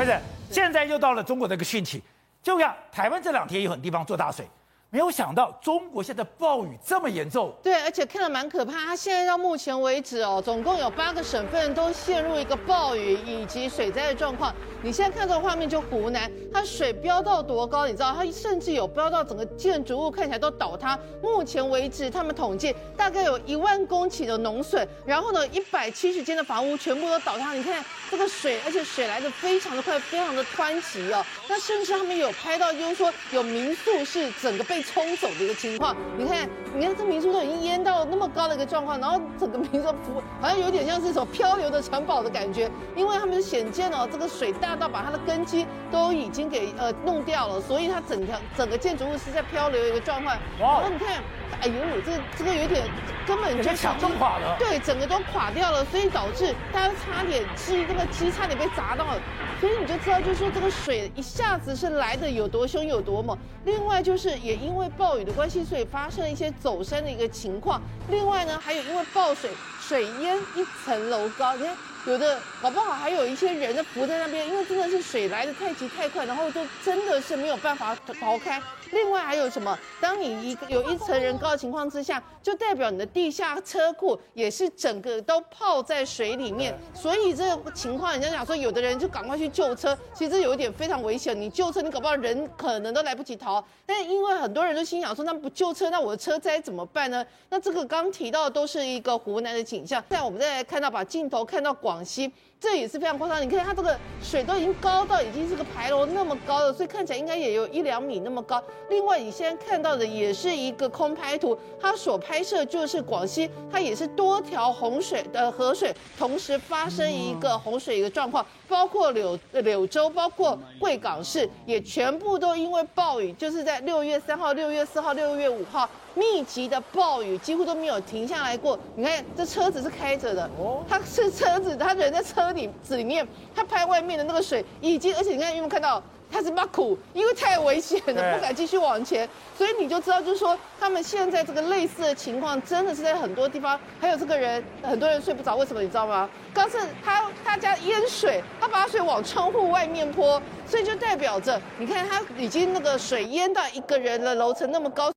不是，现在又到了中国的一个汛期，就像台湾这两天有很多地方做大水。没有想到中国现在暴雨这么严重，对，而且看得蛮可怕。它现在到目前为止哦，总共有八个省份都陷入一个暴雨以及水灾的状况。你现在看这个画面，就湖南，它水飙到多高？你知道，它甚至有飙到整个建筑物看起来都倒塌。目前为止，他们统计大概有一万公顷的农损，然后呢，一百七十间的房屋全部都倒塌。你看这个水，而且水来得非常的快，非常的湍急哦。那甚至他们有拍到，就是说有民宿是整个被。冲走的一个情况，你看，你看这民宿都已经淹到那么高的一个状况，然后整个民宿浮，好像有点像是一种漂流的城堡的感觉，因为他们显见哦，这个水大到把它的根基都已经给呃弄掉了，所以它整条整个建筑物是在漂流的一个状况。然后你看，哎呦，这这个有点根本就想崩垮了，对，整个都垮掉了，所以导致大家差点鸡这个鸡差点被砸到了，所以你就知道，就是说这个水一下子是来的有多凶有多猛。另外就是也因因为暴雨的关系，所以发生了一些走山的一个情况。另外呢，还有因为暴水，水淹一层楼高，你看。有的搞不好还有一些人呢浮在那边，因为真的是水来的太急太快，然后就真的是没有办法逃开。另外还有什么？当你一个有一层人高的情况之下，就代表你的地下车库也是整个都泡在水里面。所以这个情况，人家讲说，有的人就赶快去救车，其实有一点非常危险。你救车，你搞不好人可能都来不及逃。但因为很多人都心想说，那不救车，那我的车灾怎么办呢？那这个刚提到的都是一个湖南的景象。现在我们再来看到，把镜头看到广。广西这也是非常夸张，你看它这个水都已经高到已经是个牌楼那么高了，所以看起来应该也有一两米那么高。另外，你现在看到的也是一个空拍图，它所拍摄就是广西，它也是多条洪水的河水同时发生一个洪水一个状况，包括柳柳州，包括贵港市也全部都因为暴雨，就是在六月三号、六月四号、六月五号。密集的暴雨几乎都没有停下来过。你看，这车子是开着的，它是车子，他人在车里子里面，他拍外面的那个水已经，而且你看有没有看到？他是马苦，因为太危险了，不敢继续往前，所以你就知道，就是说他们现在这个类似的情况，真的是在很多地方。还有这个人，很多人睡不着，为什么你知道吗？刚是他他家淹水，他把水往窗户外面泼，所以就代表着，你看他已经那个水淹到一个人的楼层那么高。